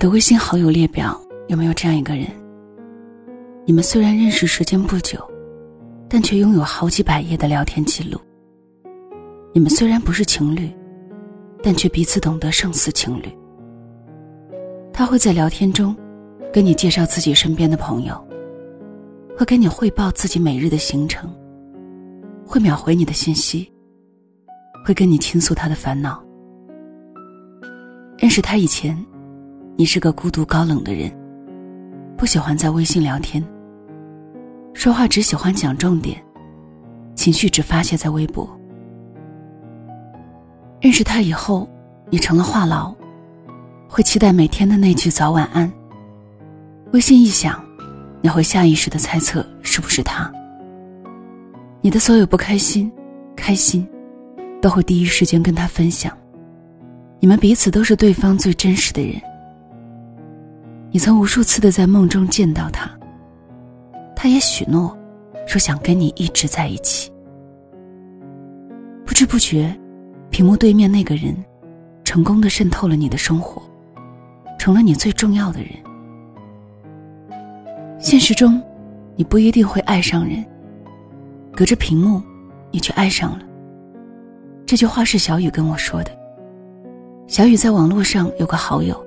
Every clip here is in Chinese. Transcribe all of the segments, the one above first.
的微信好友列表有没有这样一个人？你们虽然认识时间不久，但却拥有好几百页的聊天记录。你们虽然不是情侣，但却彼此懂得胜似情侣。他会在聊天中跟你介绍自己身边的朋友，会跟你汇报自己每日的行程，会秒回你的信息，会跟你倾诉他的烦恼。认识他以前，你是个孤独高冷的人，不喜欢在微信聊天，说话只喜欢讲重点，情绪只发泄在微博。认识他以后，你成了话痨，会期待每天的那句早晚安。微信一响，你会下意识的猜测是不是他。你的所有不开心、开心，都会第一时间跟他分享。你们彼此都是对方最真实的人。你曾无数次的在梦中见到他，他也许诺，说想跟你一直在一起。不知不觉，屏幕对面那个人，成功的渗透了你的生活，成了你最重要的人。现实中，你不一定会爱上人，隔着屏幕，你却爱上了。这句话是小雨跟我说的。小雨在网络上有个好友，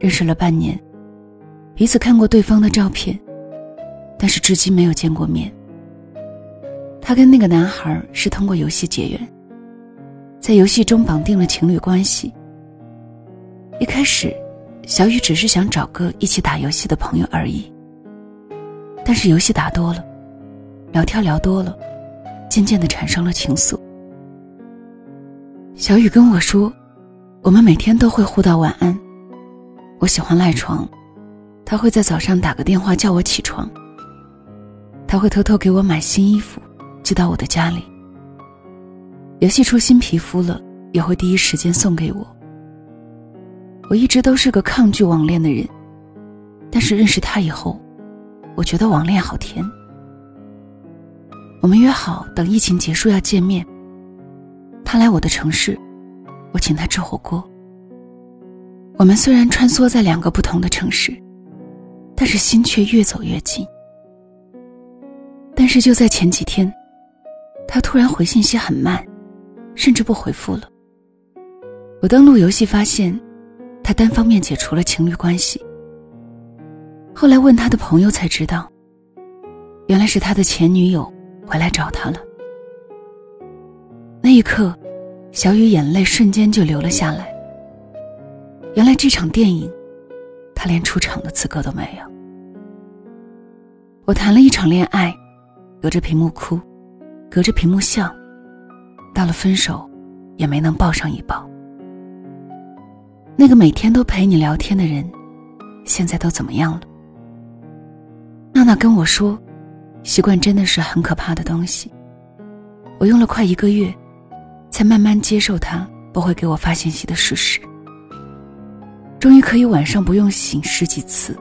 认识了半年，彼此看过对方的照片，但是至今没有见过面。他跟那个男孩是通过游戏结缘，在游戏中绑定了情侣关系。一开始，小雨只是想找个一起打游戏的朋友而已。但是游戏打多了，聊天聊多了，渐渐的产生了情愫。小雨跟我说。我们每天都会互道晚安。我喜欢赖床，他会在早上打个电话叫我起床。他会偷偷给我买新衣服，寄到我的家里。游戏出新皮肤了，也会第一时间送给我。我一直都是个抗拒网恋的人，但是认识他以后，我觉得网恋好甜。我们约好等疫情结束要见面。他来我的城市。我请他吃火锅。我们虽然穿梭在两个不同的城市，但是心却越走越近。但是就在前几天，他突然回信息很慢，甚至不回复了。我登录游戏发现，他单方面解除了情侣关系。后来问他的朋友才知道，原来是他的前女友回来找他了。那一刻。小雨眼泪瞬间就流了下来。原来这场电影，他连出场的资格都没有。我谈了一场恋爱，隔着屏幕哭，隔着屏幕笑，到了分手，也没能抱上一抱。那个每天都陪你聊天的人，现在都怎么样了？娜娜跟我说，习惯真的是很可怕的东西。我用了快一个月。才慢慢接受他不会给我发信息的事实。终于可以晚上不用醒十几次，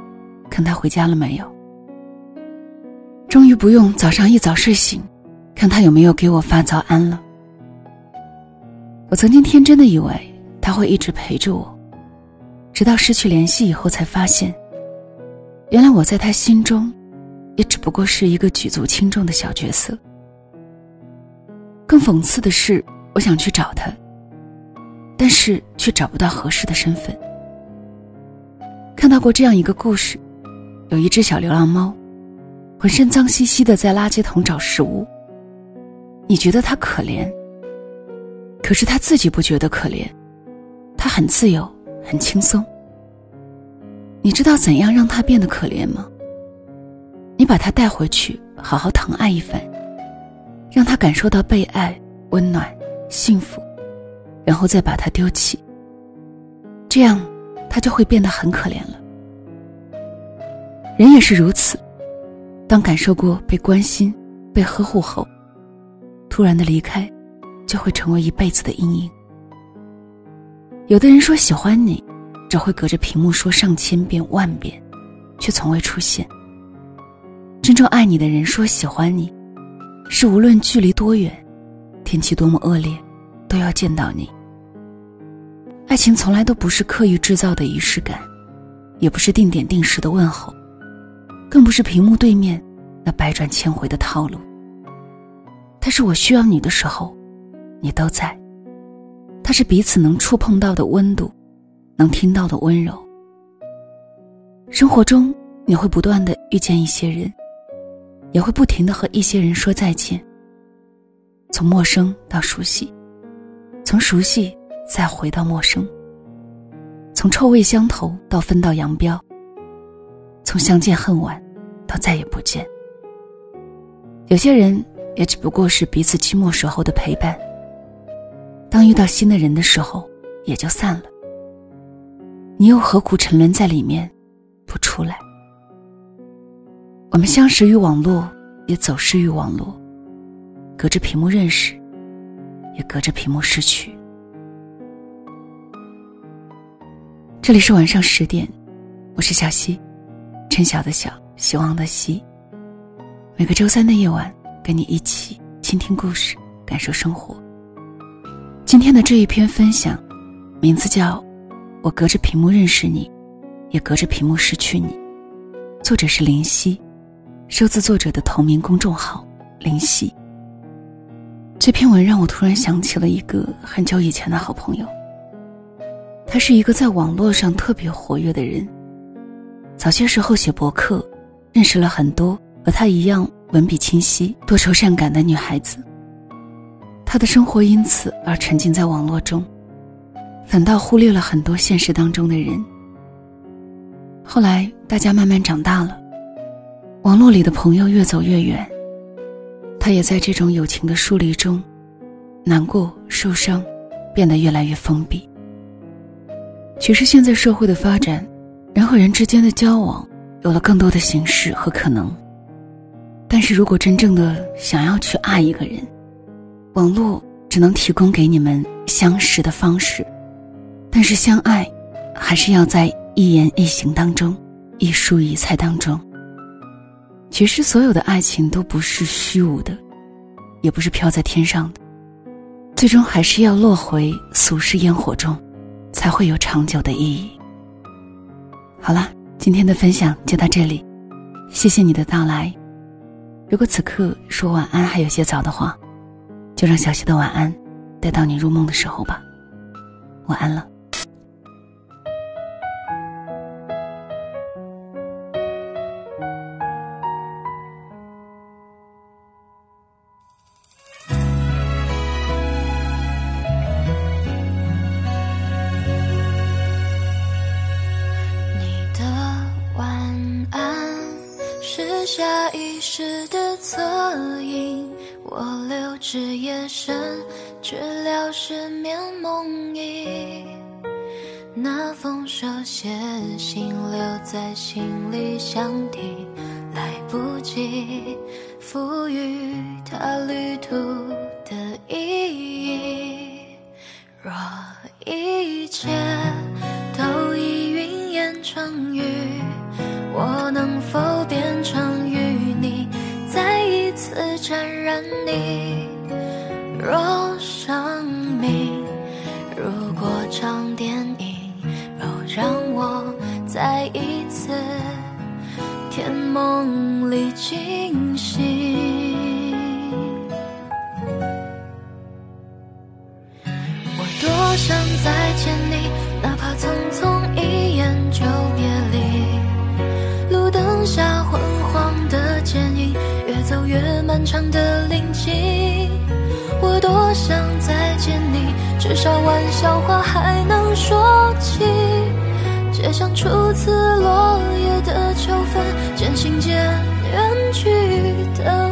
看他回家了没有。终于不用早上一早睡醒，看他有没有给我发早安了。我曾经天真的以为他会一直陪着我，直到失去联系以后，才发现，原来我在他心中，也只不过是一个举足轻重的小角色。更讽刺的是。我想去找他，但是却找不到合适的身份。看到过这样一个故事：有一只小流浪猫，浑身脏兮兮的在垃圾桶找食物。你觉得他可怜，可是他自己不觉得可怜，他很自由，很轻松。你知道怎样让他变得可怜吗？你把他带回去，好好疼爱一番，让他感受到被爱、温暖。幸福，然后再把它丢弃。这样，他就会变得很可怜了。人也是如此，当感受过被关心、被呵护后，突然的离开，就会成为一辈子的阴影。有的人说喜欢你，只会隔着屏幕说上千遍万遍，却从未出现。真正爱你的人说喜欢你，是无论距离多远。天气多么恶劣，都要见到你。爱情从来都不是刻意制造的仪式感，也不是定点定时的问候，更不是屏幕对面那百转千回的套路。他是我需要你的时候，你都在。他是彼此能触碰到的温度，能听到的温柔。生活中，你会不断的遇见一些人，也会不停的和一些人说再见。从陌生到熟悉，从熟悉再回到陌生。从臭味相投到分道扬镳，从相见恨晚到再也不见。有些人也只不过是彼此寂寞时候的陪伴。当遇到新的人的时候，也就散了。你又何苦沉沦在里面，不出来？我们相识于网络，也走失于网络，隔着屏幕认识，也隔着屏幕失去。这里是晚上十点，我是小溪，陈晓的晓，希望的希。每个周三的夜晚，跟你一起倾听故事，感受生活。今天的这一篇分享，名字叫《我隔着屏幕认识你，也隔着屏幕失去你》，作者是林夕，收自作者的同名公众号林夕。这篇文让我突然想起了一个很久以前的好朋友。他是一个在网络上特别活跃的人。早些时候写博客，认识了很多和他一样文笔清晰、多愁善感的女孩子。他的生活因此而沉浸在网络中，反倒忽略了很多现实当中的人。后来大家慢慢长大了，网络里的朋友越走越远，他也在这种友情的疏离中，难过、受伤，变得越来越封闭。其实现在社会的发展，人和人之间的交往有了更多的形式和可能。但是如果真正的想要去爱一个人，网络只能提供给你们相识的方式，但是相爱，还是要在一言一行当中，一蔬一菜当中。其实所有的爱情都不是虚无的，也不是飘在天上的，最终还是要落回俗世烟火中。才会有长久的意义。好了，今天的分享就到这里，谢谢你的到来。如果此刻说晚安还有些早的话，就让小溪的晚安带到你入梦的时候吧。晚安了。时的侧影我留至夜深，治疗失眠梦呓。那封手写信留在行李箱底，来不及赋予它旅途的意义。若一切都已云烟成雨，我能否沾染你。若生命如过场电影，若，让我再一次甜梦里惊醒。我多想再见你，哪怕匆匆漫长的临近，我多想再见你，至少玩笑话还能说起。街巷初次落叶的秋分，渐行渐远去的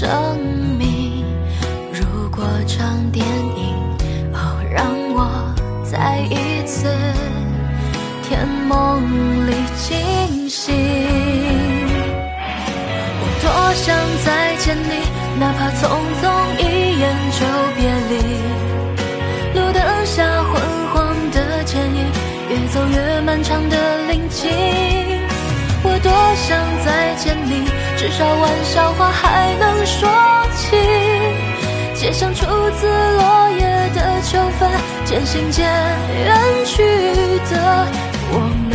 生命。如果场电影哦让我再一次甜梦里惊醒，我多想再见你，哪怕匆匆一眼就别离。路灯下昏黄的剪影，越走越漫长的林径。多想再见你，至少玩笑话还能说起。街上初次落叶的秋分，渐行渐远去的我们。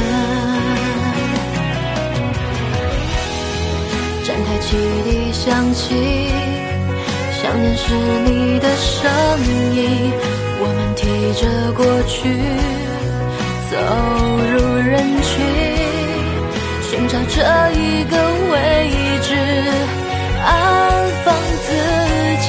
站台汽笛响起，想念是你的声音。我们提着过去，走入人群，找这一个位置，安放自己。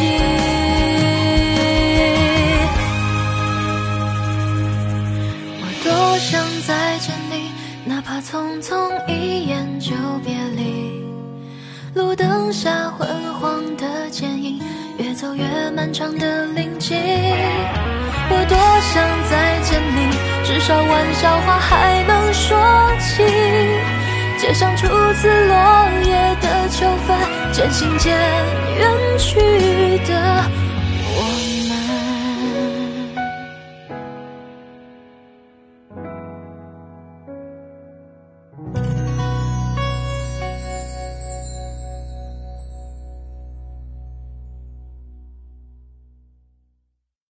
我多想再见你，哪怕匆匆一眼就别离。路灯下昏黄的剪影，越走越漫长的林径。我多想再见你，至少玩笑话还能说起。街上初次落叶的秋分，渐行渐远去的我。